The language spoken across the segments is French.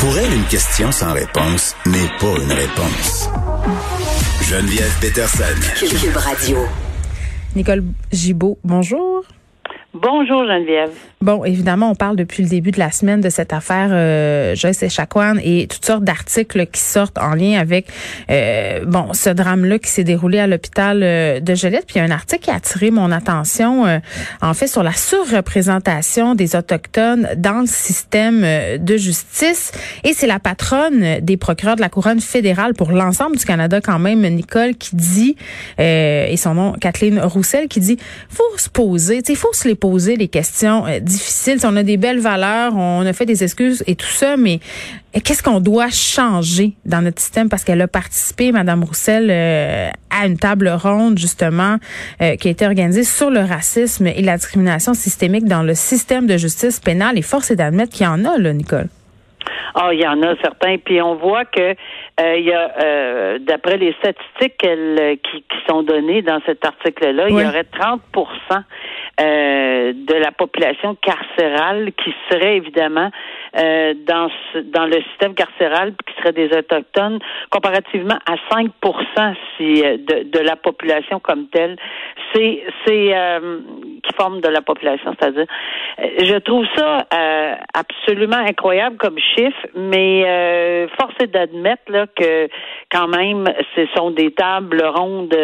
Pour elle, une question sans réponse n'est pas une réponse. Geneviève Peterson. Cube Radio. Nicole Gibaud, bonjour. Bonjour Geneviève. Bon, évidemment, on parle depuis le début de la semaine de cette affaire euh, Joyce Echaquan et toutes sortes d'articles qui sortent en lien avec euh, bon ce drame-là qui s'est déroulé à l'hôpital euh, de Joliette. Puis il y a un article qui a attiré mon attention, euh, en fait, sur la surreprésentation des autochtones dans le système de justice. Et c'est la patronne des procureurs de la couronne fédérale pour l'ensemble du Canada, quand même, Nicole, qui dit et son nom, Kathleen Roussel, qui dit faut se poser, il faut se les poser les questions euh, difficiles. on a des belles valeurs, on a fait des excuses et tout ça, mais qu'est-ce qu'on doit changer dans notre système? Parce qu'elle a participé, Madame Roussel, euh, à une table ronde justement euh, qui a été organisée sur le racisme et la discrimination systémique dans le système de justice pénale. Et force est d'admettre qu'il y en a, là, Nicole. Ah, il y en a certains. Puis on voit que il y a, d'après les statistiques qui, sont données dans cet article-là, il y aurait 30 euh, de la population carcérale qui serait évidemment euh, dans dans le système carcéral qui serait des autochtones comparativement à 5% si euh, de, de la population comme telle. C'est c'est qui forme de la population c'est-à-dire je trouve ça absolument incroyable comme chiffre mais force est d'admettre là que quand même ce sont des tables rondes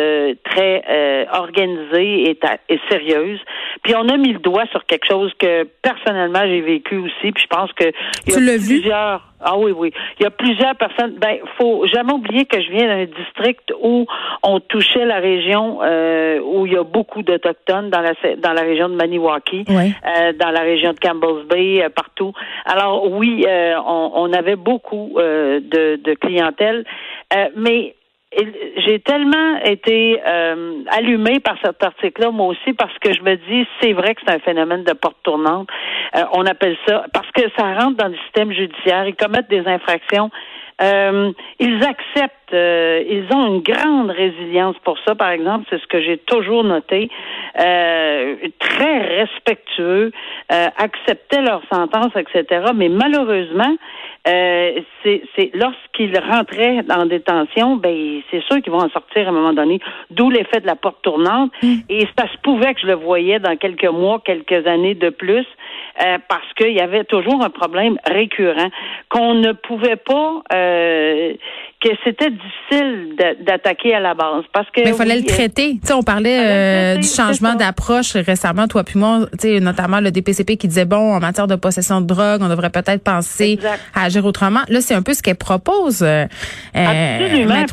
très organisées et, et sérieuses puis on a mis le doigt sur quelque chose que personnellement j'ai vécu aussi. Puis je pense que il y a plusieurs. Ah oui, oui. Il y a plusieurs personnes. Ben, faut jamais oublier que je viens d'un district où on touchait la région euh, où il y a beaucoup d'autochtones dans la dans la région de Maniwaki, euh, dans la région de Campbell's Bay, euh, partout. Alors oui, on, on, avait beaucoup de, de clientèle, mais j'ai tellement été euh, allumée par cet article-là, moi aussi, parce que je me dis, c'est vrai que c'est un phénomène de porte tournante. Euh, on appelle ça parce que ça rentre dans le système judiciaire. Ils commettent des infractions. Euh, ils acceptent, euh, ils ont une grande résilience pour ça, par exemple, c'est ce que j'ai toujours noté. très respectueux, acceptaient leur sentence, etc. Mais malheureusement, euh, c'est lorsqu'ils rentraient en détention, ben c'est sûr qu'ils vont en sortir à un moment donné. D'où l'effet de la porte tournante. Mm. Et ça se pouvait que je le voyais dans quelques mois, quelques années de plus, euh, parce qu'il y avait toujours un problème récurrent qu'on ne pouvait pas. Euh, que c'était difficile d'attaquer à la base parce que mais il fallait le euh, traiter. Tu sais, on parlait euh, du changement d'approche récemment, toi puis moi, tu sais, notamment le DPCP qui disait bon en matière de possession de drogue, on devrait peut-être penser à agir autrement. Là, c'est un peu ce qu'elle propose. Euh, Absolument.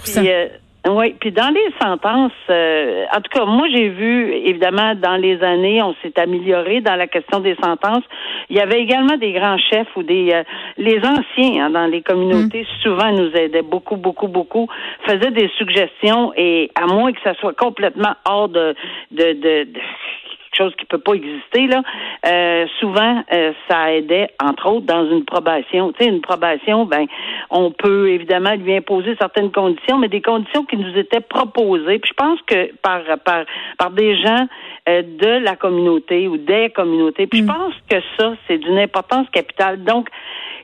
Oui, puis dans les sentences, euh, en tout cas, moi j'ai vu, évidemment, dans les années, on s'est amélioré dans la question des sentences. Il y avait également des grands chefs ou des euh, les anciens hein, dans les communautés mm. souvent nous aidaient beaucoup, beaucoup, beaucoup, faisaient des suggestions et à moins que ça soit complètement hors de, de, de chose qui peut pas exister là. Euh, souvent, euh, ça aidait, entre autres, dans une probation. Tu sais, une probation, ben, on peut évidemment lui imposer certaines conditions, mais des conditions qui nous étaient proposées. Puis je pense que par par par des gens euh, de la communauté ou des communautés. Puis je mm. pense que ça, c'est d'une importance capitale. Donc,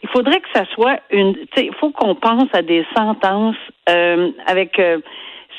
il faudrait que ça soit une. Tu sais, il faut qu'on pense à des sentences avec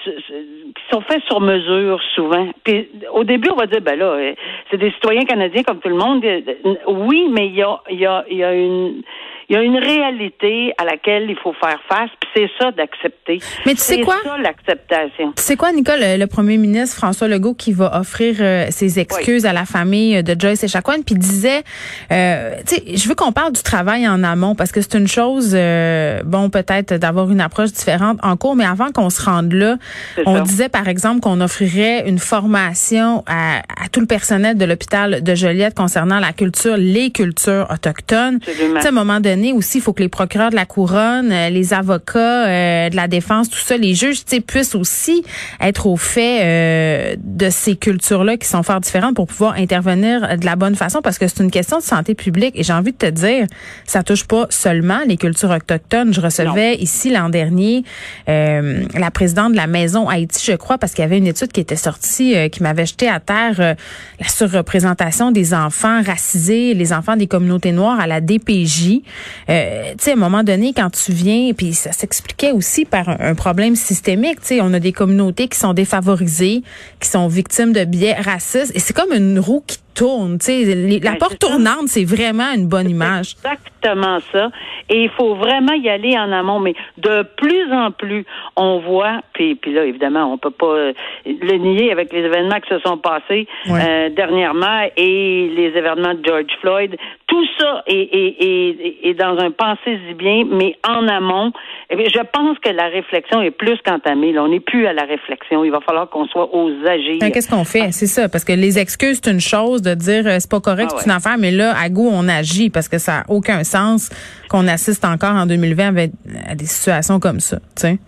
qui sont faits sur mesure souvent. Puis au début, on va dire ben là, euh, c'est des citoyens canadiens comme tout le monde. Euh, oui, mais il y a, il y a, il y a une il y a une réalité à laquelle il faut faire face, puis c'est ça d'accepter. Mais tu sais quoi? C'est ça l'acceptation. Tu sais quoi, Nicole, le premier ministre François Legault qui va offrir euh, ses excuses à la famille de Joyce Echaquan, puis disait, euh, tu sais, je veux qu'on parle du travail en amont parce que c'est une chose, euh, bon, peut-être d'avoir une approche différente en cours, mais avant qu'on se rende là, on disait par exemple qu'on offrirait une formation à, à tout le personnel de l'hôpital de Joliette concernant la culture, les cultures autochtones. Tu sais, à un moment donné aussi, il faut que les procureurs de la couronne, euh, les avocats euh, de la défense, tout ça, les juges, puissent aussi être au fait euh, de ces cultures-là qui sont fort différentes pour pouvoir intervenir de la bonne façon, parce que c'est une question de santé publique. Et j'ai envie de te dire, ça touche pas seulement les cultures autochtones. Je recevais ici l'an dernier la présidente de la Maison Haïti, je crois, parce qu'il y avait une étude qui était sortie qui m'avait jeté à terre la surreprésentation des enfants racisés, les enfants des communautés noires à la DPJ. Euh, tu sais, à un moment donné, quand tu viens, puis ça s'expliquait aussi par un, problème systémique, tu sais, on a des communautés qui sont défavorisées, qui sont victimes de biais racistes, et c'est comme une roue qui tourne. Tu sais, la ben, porte tournante, c'est vraiment une bonne image. Exactement ça. Et il faut vraiment y aller en amont. Mais de plus en plus, on voit, puis, puis là, évidemment, on peut pas euh, le nier avec les événements qui se sont passés euh, dernièrement et les événements de George Floyd. Tout ça est, est, est, est dans un pensée-y bien, mais en amont. Eh je pense que la réflexion est plus qu'entamée. Là. On n'est plus à la réflexion. Il va falloir qu'on soit aux agir. Ben, qu'est-ce qu'on fait? C'est ça. Parce que les excuses, c'est une chose de dire euh, c'est pas correct, ah c'est une affaire, mais là, à goût, on agit parce que ça n'a aucun sens qu'on assiste encore en 2020 avec, à des situations comme ça.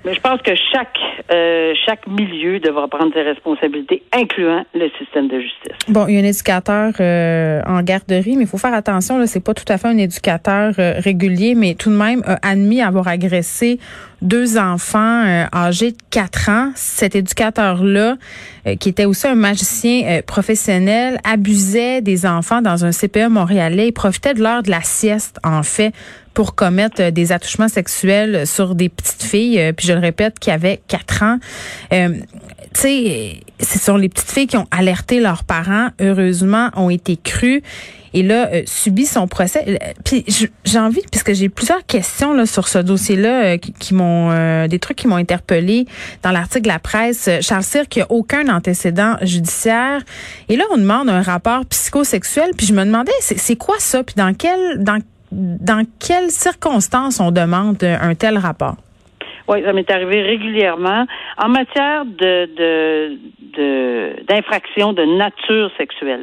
Mais je pense que chaque euh, chaque milieu devra prendre ses responsabilités, incluant le système de justice. Bon, il y a un éducateur euh, en garderie, mais il faut faire attention, c'est pas tout à fait un éducateur régulier, mais tout de même a admis avoir agressé deux enfants âgés de 4 ans. Cet éducateur-là, qui était aussi un magicien professionnel, abusait des enfants dans un CPE montréalais. Il profitait de l'heure de la sieste, en fait, pour commettre euh, des attouchements sexuels sur des petites filles, euh, puis je le répète, qui avaient quatre ans. Euh, tu sais, c'est sur les petites filles qui ont alerté leurs parents, heureusement, ont été crues et là euh, subit son procès. Puis j'ai envie, puisque j'ai plusieurs questions là sur ce dossier-là qui, m'ont des trucs qui m'ont interpellé dans l'article de la presse. Charles Cyr qui a aucun antécédent judiciaire. Et là on demande un rapport psychosexuel. Puis je me demandais c'est quoi ça? Puis dans quel dans dans quelles circonstances on demande un tel rapport? Oui, ça m'est arrivé régulièrement. En matière de d'infraction de, nature sexuelle.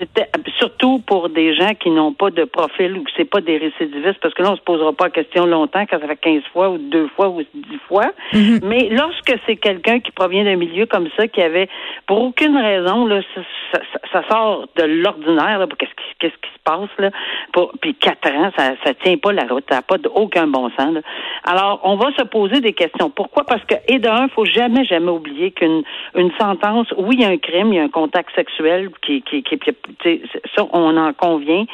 Mm-hmm surtout pour des gens qui n'ont pas de profil ou que c'est pas des récidivistes, parce que là, on se posera pas la question longtemps quand ça fait 15 fois ou deux fois ou dix fois. Mhm. Mais lorsque c'est quelqu'un qui provient d'un milieu comme ça, qui avait, pour aucune raison, là, ça, ça, sort de l'ordinaire, qu'est-ce qui, qu'est-ce qui se passe, là, pour, puis quatre ans, ça, ça tient pas la route, ça n'a pas aucun bon sens, là. Alors, on va se poser des questions. Pourquoi? Parce que, et d'un, faut jamais, jamais oublier qu'une une sentence, oui, il y a un crime, il y a un contact sexuel qui, qui, qui, qui ça, on en convient.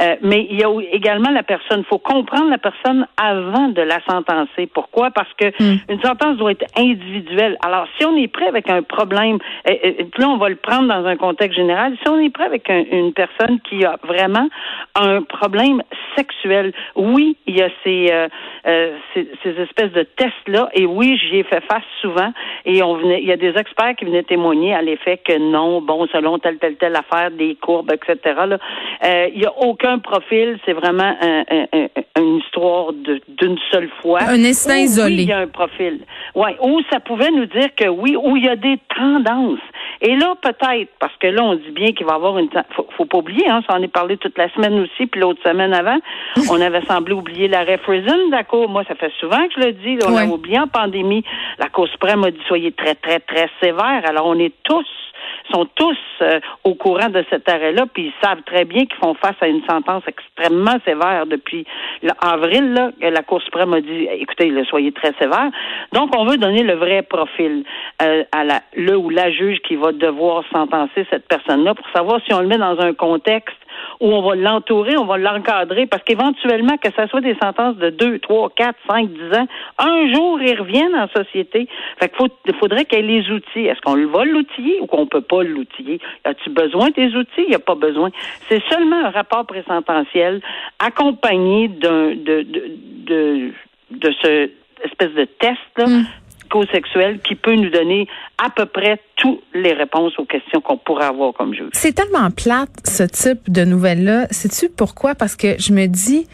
Euh, mais il y a également la personne. Il faut comprendre la personne avant de la sentencer. Pourquoi? Parce que hmm. une sentence doit être individuelle. Alors, si on est prêt avec un problème, euh, euh, là, on va le prendre dans un contexte général. Si on est prêt avec une personne qui a vraiment un problème sexuel, oui, il y a ces, ces, ces, espèces de tests-là. Et oui, j'y ai fait face souvent. Et on venait, il y a des experts qui venaient témoigner à l'effet que non, bon, selon telle, telle, telle affaire, des courbes, etc. Euh, il n'y a aucun profil, c'est vraiment une histoire d'une seule fois. Un instinct isolé. il y a un profil. Ouais, ou ça pouvait nous dire que oui, où il y a des tendances. Et là, peut-être, parce que là, on dit bien qu'il va y avoir une... Faut, faut pas oublier, hein, ça en est parlé toute la semaine aussi, puis l'autre semaine avant, on avait semblé oublier l'arrêt Friesen la Cour. Moi, ça fait souvent que je le dis, on a oublié en pandémie. La Cour suprême a dit, soyez très, très, très sévère. Alors, on est tous sont tous euh, au courant de cet arrêt-là, puis ils savent très bien qu'ils font face à une sentence extrêmement sévère depuis avril. Là, la Cour suprême a dit, écoutez, soyez très sévère. Donc, on veut donner le vrai profil euh, à la, le ou la juge qui va devoir sentencer cette personne-là pour savoir si on le met dans un contexte où on va l'entourer, on va l'encadrer, parce qu'éventuellement, que ce soit des sentences de 2, 3, 4, 5, 10 ans, un jour, ils reviennent en société. Fait qu'il faudrait qu'il y ait les outils. Est-ce qu'on va l'outiller ou qu'on peut pas l'outiller? As-tu besoin des outils? Il n'y a pas besoin. C'est seulement un rapport présententiel accompagné d'un, de, de, de, de ce espèce de test là, mm qui peut nous donner à peu près toutes les réponses aux questions qu'on pourrait avoir comme juge. C'est tellement plate, ce type de nouvelles-là. Sais-tu pourquoi? Parce que je me dis,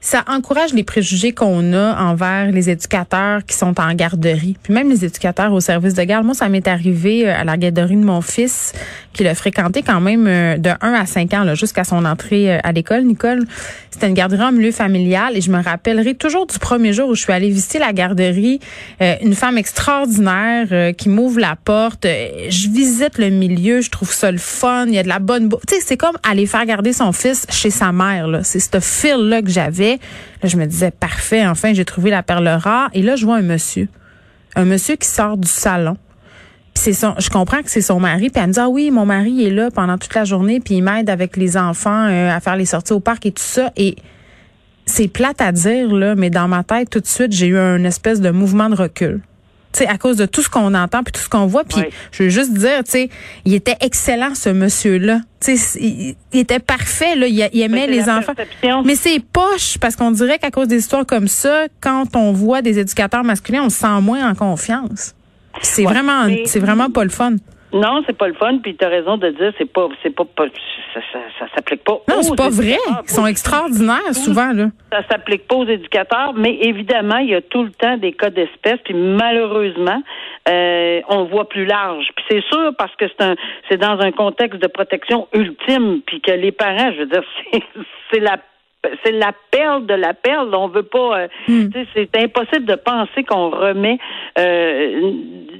ça encourage les préjugés qu'on a envers les éducateurs qui sont en garderie, puis même les éducateurs au service de garde. Moi, ça m'est arrivé euh, à la garderie de mon fils, qui l'a fréquenté quand même euh, de 1 à 5 ans, jusqu'à son entrée euh, à l'école. Nicole, c'était une garderie en milieu familial et je me rappellerai toujours du premier jour où je suis allée visiter la garderie, une femme extraordinaire qui m'ouvre la porte. Je visite le milieu, je trouve ça le fun, il y a de la bonne bouffe. C'est comme aller faire garder son fils chez sa mère. C'est ce feel-là que j'avais. Là, je me disais, parfait, enfin, j'ai trouvé la perle rare. Et là, je vois un monsieur. Un monsieur qui sort du salon. C'est son, je comprends que c'est son mari. Puis elle me dit, ah oui, mon mari est là pendant toute la journée, puis il m'aide avec les enfants euh, à faire les sorties au parc et tout ça. Et c'est plate à dire, là, mais dans ma tête, tout de suite, j'ai eu un espèce de mouvement de recul. Tu sais, à cause de tout ce qu'on entend puis tout ce qu'on voit. Puis je veux juste dire, tu sais, il était excellent ce monsieur-là. Tu sais, il, était parfait là. Il, aimait les enfants. Mais c'est poche parce qu'on dirait qu'à cause des histoires comme ça, quand on voit des éducateurs masculins, on se sent moins en confiance. C'est vraiment, c'est vraiment pas le fun. Non, c'est pas le fun. Puis tu as raison de dire, c'est pas, c'est pas, ça, ça, s'applique pas. Non, c'est pas vrai. Ils sont extraordinaires souvent là. Ça s'applique pas aux éducateurs, mais évidemment, il y a tout le temps des cas d'espèces. Puis malheureusement, euh, on voit plus large. Puis c'est sûr parce que c'est un, c'est dans un contexte de protection ultime. Puis que les parents, je veux dire, c'est la c'est la perle de la perle. On veut pas. Euh, hmm. C'est impossible de penser qu'on remet euh,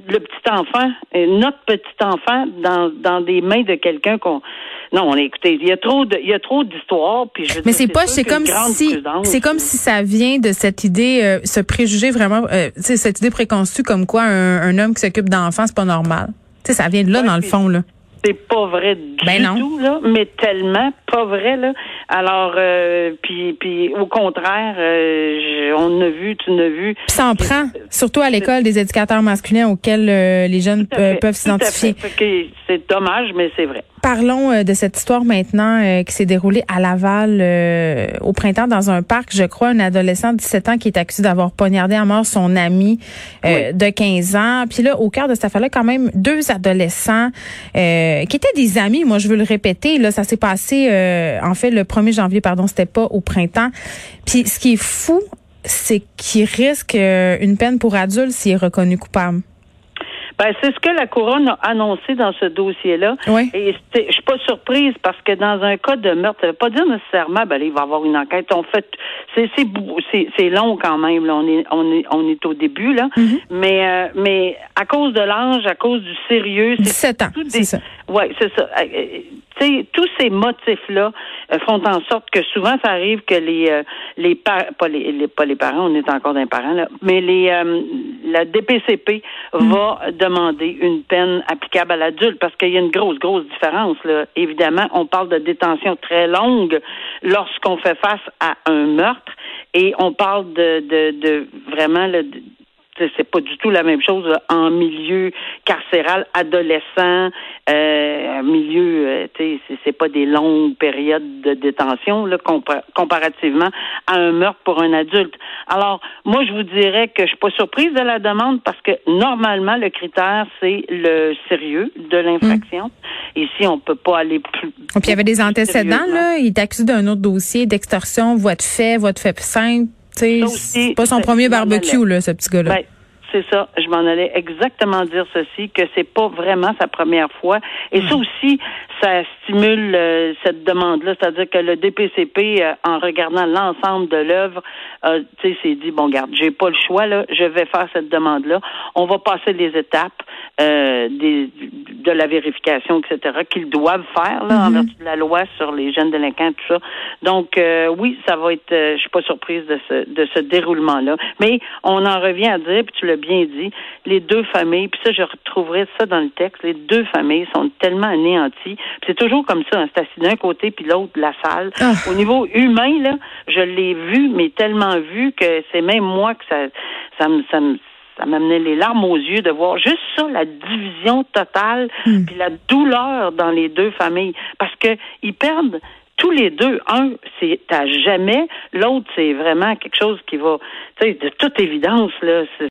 le petit enfant, notre petit enfant, dans, dans des mains de quelqu'un qu'on. Non, écoutez, il y a trop de, il y a trop d'histoires. Puis je Mais c'est pas, c'est comme si, c'est comme si ça vient de cette idée, euh, ce préjugé vraiment, euh, cette idée préconçue comme quoi un, un homme qui s'occupe d'enfants c'est pas normal. Tu sais, ça vient de là dans le fond là. C'est pas vrai du ben tout, là, mais tellement pas vrai, là. Alors, euh, puis, puis au contraire, euh, on a vu, tu n'as vu. Puis ça en prend, surtout à l'école des éducateurs masculins auxquels euh, les jeunes peuvent s'identifier. C'est dommage, mais c'est vrai. Parlons euh, de cette histoire maintenant euh, qui s'est déroulée à Laval euh, au printemps dans un parc. Je crois un adolescent de 17 ans qui est accusé d'avoir poignardé à mort son ami de 15 ans. Puis là, au cœur de cette affaire-là, quand même deux adolescents qui étaient des amis. Moi, je veux le répéter. Là, ça s'est passé en fait le 1er janvier. Pardon, c'était pas au printemps. Puis ce qui est fou, c'est qu'il risque une peine pour adulte s'il est reconnu coupable. Ben, c'est ce que la couronne a annoncé dans ce dossier-là. Oui. Et je suis pas surprise parce que dans un cas de meurtre, ça veut pas dire nécessairement, ben, il va y avoir une enquête. On fait, c'est, c'est, long quand même. Là. On est, on est, on est au début là. Mm-hmm. Mais, euh, mais à cause de l'âge, à cause du sérieux, c'est 17 ans. c'est ça. Ouais, c'est ça. Euh, euh, tous ces motifs-là euh, font en sorte que souvent ça arrive que les les, pas les, pas les parents, on est encore d'un parent là, mais les euh, la DPCP mm. va demander une peine applicable à l'adulte parce qu'il y a une grosse grosse différence là. Évidemment, on parle de détention très longue lorsqu'on fait face à un meurtre et on parle de de, de vraiment le c'est pas du tout la même chose en milieu carcéral adolescent, euh, milieu, euh, tu sais, c'est pas des longues périodes de détention là, comparativement à un meurtre pour un adulte. Alors, moi, je vous dirais que je suis pas surprise de la demande parce que normalement, le critère, c'est le sérieux de l'infraction. Ici, on peut pas aller plus. Et puis, il y avait des antécédents, là. Il est accusé d'un autre dossier d'extorsion, voie de fait, voie de fait simple c'est pas son premier barbecue, là, ce petit gars-là. Ben, c'est ça. Je m'en allais exactement dire ceci, que c'est pas vraiment sa première fois. Et ça aussi, ça stimule euh, cette demande-là. C'est-à-dire que le DPCP, euh, en regardant l'ensemble de l'œuvre, euh, tu sais, s'est dit, bon, garde, j'ai pas le choix, là, je vais faire cette demande-là. On va passer les étapes des, de la vérification, etc., qu'ils doivent faire, là, en mm-hmm. vertu de la loi sur les jeunes délinquants, tout ça. Donc, oui, ça va être, je suis pas surprise de ce, de ce déroulement-là. Mais on en revient à dire, puis tu l'as bien dit, les deux familles, puis ça, je retrouverai ça dans le texte, les deux familles sont tellement anéanties. C'est toujours comme ça, hein, c'est assis d'un côté puis l'autre de la salle. Ah. Au niveau humain, là, je l'ai vu, mais tellement vu que c'est même moi que ça, ça me, ça me ça m'amenait les larmes aux yeux de voir juste ça, la division totale, hmm. puis la douleur dans les deux familles, parce que ils perdent tous les deux, un, c'est à jamais, l'autre, c'est vraiment quelque chose qui va, tu sais, de toute évidence, là,